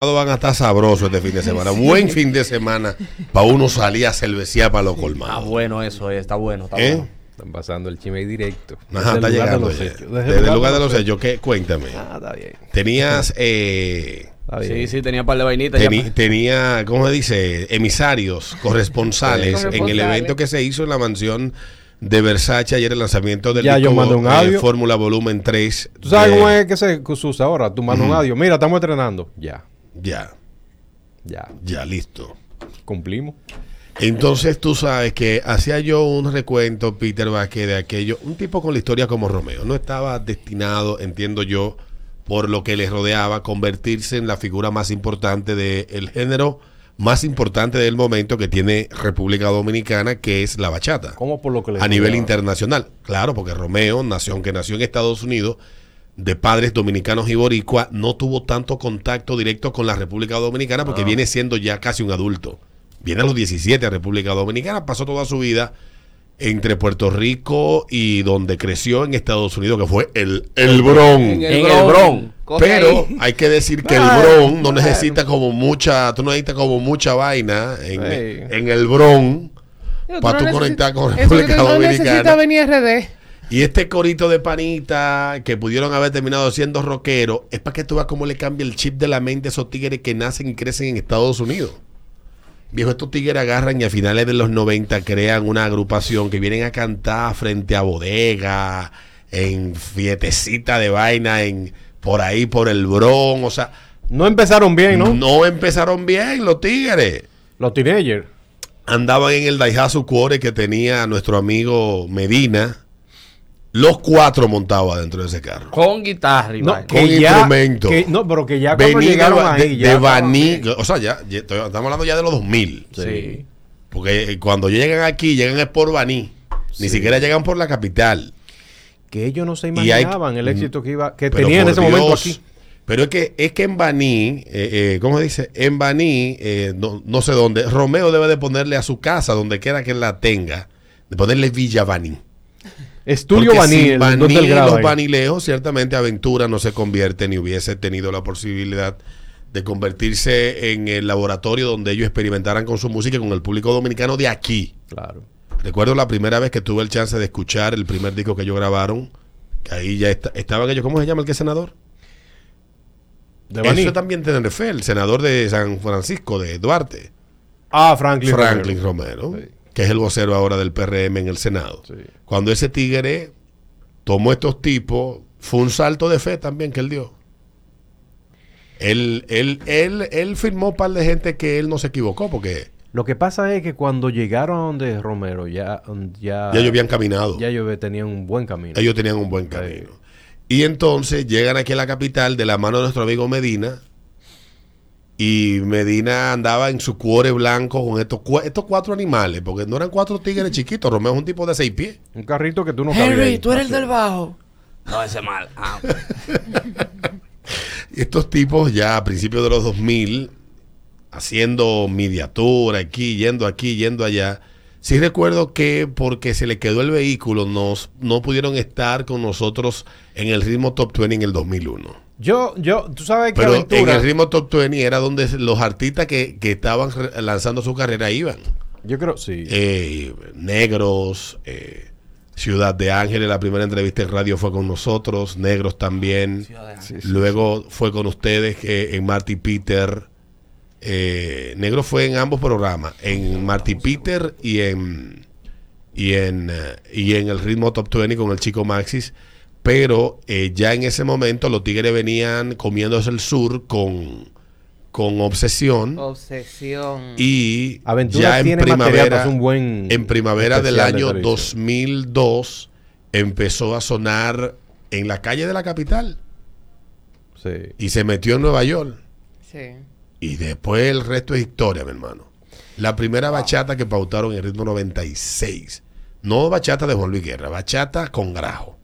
van a estar sabrosos este fin de semana. Buen fin de semana para uno salir a cervecear para los Está colmados. bueno eso, está bueno. Está ¿Eh? bueno. Están pasando el chisme directo. Ajá, está Desde de llegando. ya. hechos. Desde, el lugar de los hechos, ¿qué? Cuéntame. Ah, está bien. Tenías, eh. Sí, sí, tenía un par de vainitas. ya. tenía, ¿cómo se dice? Emisarios, corresponsales, en el evento que se hizo en la mansión de Versace ayer, el lanzamiento del Ya, yo eh. Fórmula Volumen 3. ¿Tú sabes de- cómo es que se usa ahora? Tú mandas un audio. Mira, estamos entrenando. Ya, Ya, ya. ya, listo. Cumplimos. Entonces tú sabes que hacía yo un recuento, Peter Vázquez, de aquello, un tipo con la historia como Romeo. No estaba destinado, entiendo yo, por lo que le rodeaba, a convertirse en la figura más importante del género más importante del momento que tiene República Dominicana, que es la bachata. ¿Cómo por lo que le A nivel internacional. Claro, porque Romeo nació, aunque nació en Estados Unidos, de padres dominicanos y boricua, no tuvo tanto contacto directo con la República Dominicana porque viene siendo ya casi un adulto. Viene a los 17 a República Dominicana, pasó toda su vida entre Puerto Rico y donde creció en Estados Unidos, que fue el, el Bronx. En el Bron. Pero hay que decir que el Bron no necesita como mucha, tú no necesitas como mucha vaina en, el Bron Tú para no tú conectar con República que no necesita Dominicana. venir RD. Y este corito de panita que pudieron haber terminado siendo rockero es para que tú veas cómo le cambia el chip de la mente a esos tigres que nacen y crecen en Estados Unidos. Viejo, estos tigres agarran y a finales de los 90 crean una agrupación que vienen a cantar frente a bodega, en fietecita de vaina, en por ahí por el Bron, o sea, No empezaron bien, ¿no? no empezaron bien los tigres. Los teenagers. Andaban en el Daihatsu Cuore que tenía nuestro amigo Medina. Los cuatro montados dentro de ese carro. Con guitarra y No. Con instrumento. que- no, pero que ya cuando Venía llegaron de, ahí. de, ya de estaban Baní, o sea, ya, ya estoy- estamos hablando ya de los 2000. Sí. Porque eh, cuando llegan aquí, llegan es por Baní. Ni Sí. siquiera llegan por la capital. Que ellos no se hay- imaginaban el éxito que iba que Pero tenía en ese momento aquí. Pero es que, es que en Baní, eh, eh, ¿cómo se dice? En Baní, eh, no, no sé dónde, Romeo debe de ponerle a su casa, donde quiera que la tenga, de ponerle Villa Baní. Estudio Baní, sin el los ahí. Banilejos, ciertamente Aventura no se convierte ni hubiese tenido la posibilidad de convertirse en el laboratorio donde ellos experimentaran con su música y con el público dominicano de aquí. Claro. Recuerdo la primera vez que tuve el chance de escuchar el primer disco que ellos grabaron, que ahí ya está- estaban ellos, ¿cómo se llama el que es senador? De Baní. Eso también Tenerife, el senador de San Francisco, de Duarte, Ah, Franklin. Franklin Romero. Romero, Sí. Que es el vocero ahora del PRM en el Senado. Sí. Cuando ese tigre tomó estos tipos, fue un salto de fe también que él dio. Él, él, él, él firmó un par de gente que él no se equivocó porque Lo que pasa es que cuando llegaron de Romero ya ya ya ellos habían caminado. ya ellos tenían un buen camino. Ellos tenían un buen camino. Y entonces llegan aquí a la capital de la mano de nuestro amigo Medina. Y Medina andaba en su cuore blanco con estos, cua- estos cuatro animales, porque no eran cuatro tigres chiquitos. Romeo es un tipo de seis pies. Un carrito que tú no Henry, ahí. tú eres el del bajo. No, ese mal. Ah, Y estos tipos ya a principios de los 2000, haciendo mediatura aquí, yendo aquí, yendo allá. Sí recuerdo que porque se le quedó el vehículo, nos, no pudieron estar con nosotros en el ritmo Top 20 en el 2001. Yo, yo, tú sabes que Pero en el ritmo Top 20 era donde los artistas que, que estaban lanzando su carrera iban. Yo creo, sí. Eh, Negros, eh, Ciudad de Ángeles, la primera entrevista en radio fue con nosotros, Negros también. Luego fue con ustedes que en Marty Peter. Eh, Negro fue en ambos programas, en Marty Peter y en y en eh, y en el ritmo Top 20 con el chico Maxis. Pero eh, ya en ese momento los Tigres venían comiéndose el sur con, con obsesión. Obsesión. Y Aventura ya en primavera, hacer un buen en primavera del de año televisión. 2002 empezó a sonar en la calle de la capital Sí. y se metió en Nueva York. Sí. Y después el resto es historia, mi hermano. La primera bachata que pautaron en el ritmo 96. No bachata de Juan Luis Guerra, bachata con grajo.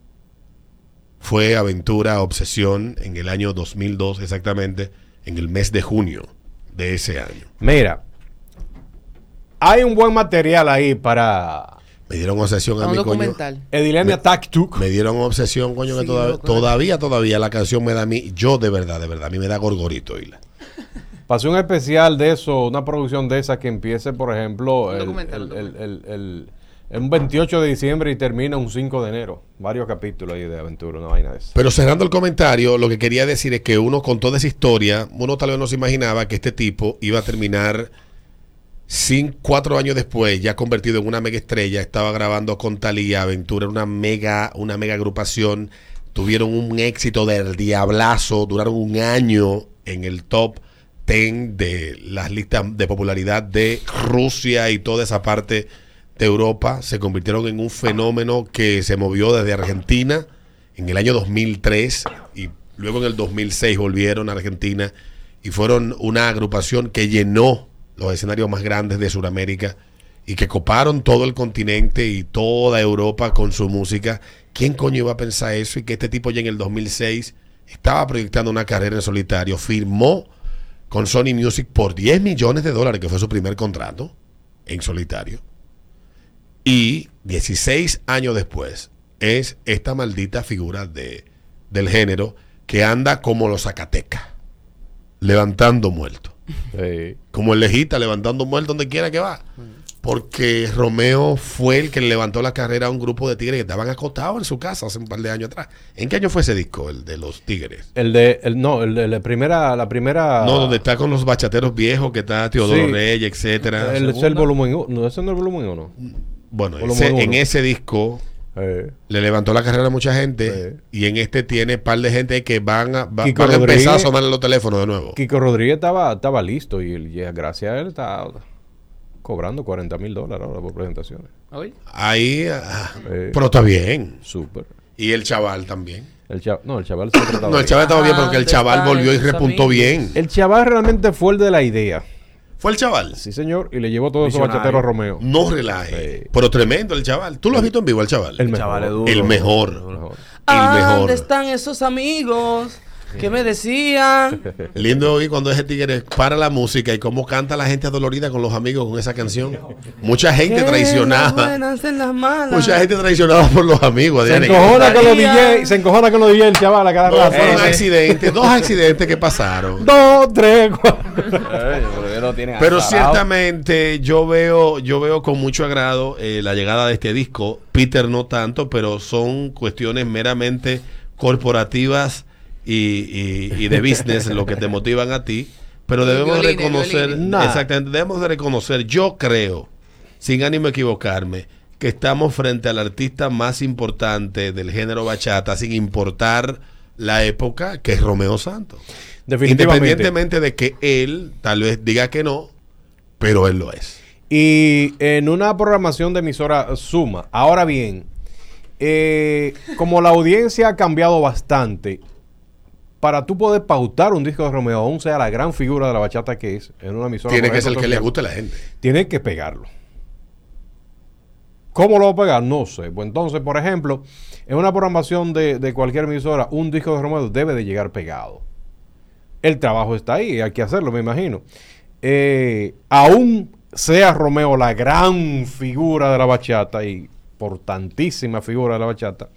Fue Aventura Obsesión en el año 2002, exactamente, en el mes de junio de ese año. Mira, hay un buen material ahí para Me dieron obsesión a mi coño. Edilenia Taktuk. Me dieron obsesión, coño, que toda- loco. todavía, todavía la canción me da a mí, yo de verdad, de verdad, a mí me da gorgorito, oírla. Pasé un especial de eso, una producción de esa que empiece, por ejemplo, el, el- el- el- un 28 de diciembre y termina un 5 de enero. Varios capítulos ahí de aventura, una vaina de esa. Pero cerrando el comentario, lo que quería decir es que uno con toda esa historia, uno tal vez no se imaginaba que este tipo iba a terminar sin cuatro años después, ya convertido en una mega estrella, estaba grabando con Talía Aventura, una mega, una mega agrupación, tuvieron un éxito del diablazo, duraron un año en el top 10 de las listas de popularidad de Rusia y toda esa parte de Europa, se convirtieron en un fenómeno que se movió desde Argentina en el año 2003 y luego en el 2006 volvieron a Argentina y fueron una agrupación que llenó los escenarios más grandes de Sudamérica y que coparon todo el continente y toda Europa con su música. ¿Quién coño iba a pensar eso? Y que este tipo ya en el 2006 estaba proyectando una carrera en solitario, firmó con Sony Music por 10 millones de dólares, que fue su primer contrato en solitario. Y 16 años después es esta maldita figura de, del género que anda como los Zacatecas, levantando muertos. Sí. Como el lejita, levantando muertos donde quiera que va. Porque Romeo fue el que le levantó la carrera a un grupo de tigres que estaban acostados en su casa hace un par de años atrás. ¿En qué año fue ese disco, el de los tigres? El de, el, no, el de la primera, la primera. No, donde está con los bachateros viejos, que está Teodoro Sí. Reyes, etcétera. El, es el volumen 1. No, ese no es el volumen 1. Bueno, ese- en ese disco Eh, le levantó la carrera a mucha gente y en este tiene par de gente que van a, va- Kiko van a empezar a sonar los teléfonos de nuevo. Kiko Rodríguez estaba, estaba listo y, él, gracias a él está cobrando 40 mil dólares ahora por presentaciones. Oye, Ahí, ah, Eh. pero está bien. Súper. Y el chaval también. El chaval, no, el chaval se No, el chaval estaba bien, Ah, porque el ¿dónde chaval volvió y repuntó bien. El chaval realmente fue el de la idea. Fue el chaval. Sí, señor. Y le llevó todos esos Visionario. bachateros a Romeo. No relaje. Sí. Pero tremendo el chaval. ¿Tú lo has visto en vivo, el chaval? El mejor. Chaval es duro. El mejor. Mejor. El Ah, mejor. ¿Dónde están esos amigos que me decían? Lindo oír cuando ese tigre para la música y cómo canta la gente adolorida con los amigos con esa canción. Mucha gente traicionada. buenas en las malas. Mucha gente traicionada por los amigos. Se encojona con los DJ, se encojona con los DJ el chaval a cada No, rato. fueron accidentes, dos accidentes que pasaron. Dos, tres, cuatro. Pero ciertamente yo veo, yo veo con mucho agrado eh, la llegada de este disco. Peter no tanto, pero son cuestiones meramente corporativas y, y- y de business lo que te motivan a ti. Pero debemos Violines, reconocer, violines. Exactamente, debemos de reconocer, yo creo, sin ánimo de equivocarme, que estamos frente al artista más importante del género bachata, sin importar la época, que es Romeo Santos. Definitivamente. Independientemente de que él tal vez diga que no, pero él lo es. Y en una programación de emisora suma. Ahora bien, eh, como la audiencia ha cambiado bastante, para tú poder pautar un disco de Romeo, aún sea la gran figura de la bachata que es, en una emisora. Tiene por que ser el que le guste a la gente. Tiene que pegarlo. ¿Cómo lo va a pegar? No sé. Pues entonces, por ejemplo, en una programación de, de cualquier emisora, un disco de Romeo debe de llegar pegado. El trabajo está ahí, hay que hacerlo, me imagino. Eh, aún sea Romeo la gran figura de la bachata y importantísima figura de la bachata,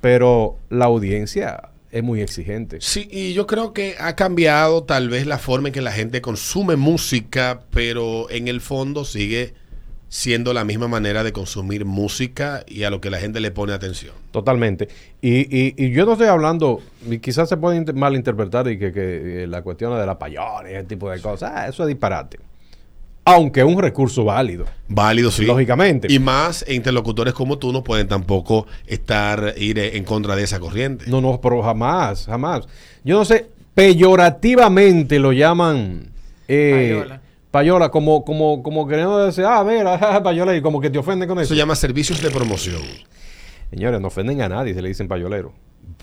pero la audiencia es muy exigente. Sí, y yo creo que ha cambiado tal vez la forma en que la gente consume música, pero en el fondo sigue siendo la misma manera de consumir música y a lo que la gente le pone atención. Totalmente. Y, y, y yo no estoy hablando, y quizás se puede inter- malinterpretar y que, que, eh, la cuestión de la payola y ese tipo de cosas, ah, eso es disparate. Aunque es un recurso válido. Válido, sí. Lógicamente. Y más interlocutores como tú no pueden tampoco estar, ir en contra de esa corriente. No, no, pero jamás, jamás. Yo no sé, peyorativamente lo llaman eh, Payola. payola, como, como, como queriendo decir, ah, mira, payola, y como que te ofenden con Eso eso. se llama servicios de promoción. Señores, no ofenden a nadie, se le dicen payolero.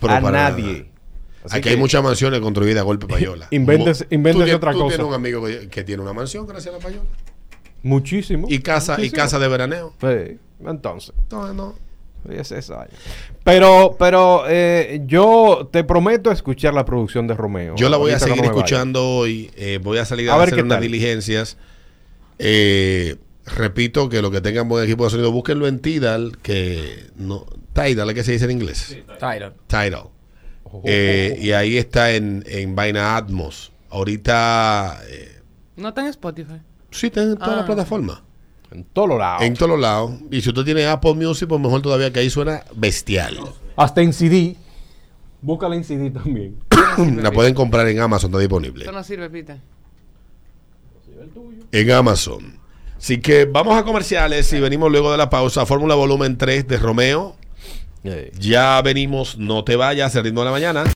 Pero a nadie. nada. Así Aquí que- hay muchas mansiones construidas a golpe payola. Invéntese- Mo- invéntese tú tienes- otra tú cosa. tienes un amigo que, que tiene una mansión gracias a la payola. Muchísimo. Y casa, y casa de veraneo. Sí, entonces. No, no. Es esa años. Pero, pero eh, yo te prometo escuchar la producción de Romeo. Yo la voy a seguir no me vaya. escuchando hoy. eh, voy a salir a, A ver hacer unas tal. diligencias. Eh, repito que lo que tengan buen equipo de sonido, búsquenlo en Tidal, que no. Tidal, ¿es que se dice en inglés? Tyler. Tidal. Oh, Eh, y ahí está en, en vaina Atmos. Ahorita, eh, No está en Spotify. sí, está en todas Ah. las plataformas. En todos lados. En todos lados. Y si usted tiene Apple Music, pues mejor todavía que ahí suena bestial. Hasta en CD. Búscala en CD también. la pueden comprar en Amazon, está disponible. Eso no sirve, Peter. En Amazon. Así que vamos a comerciales y venimos luego de la pausa. Fórmula Volumen 3 de Romeo. Ya venimos, no te vayas, el ritmo de la mañana.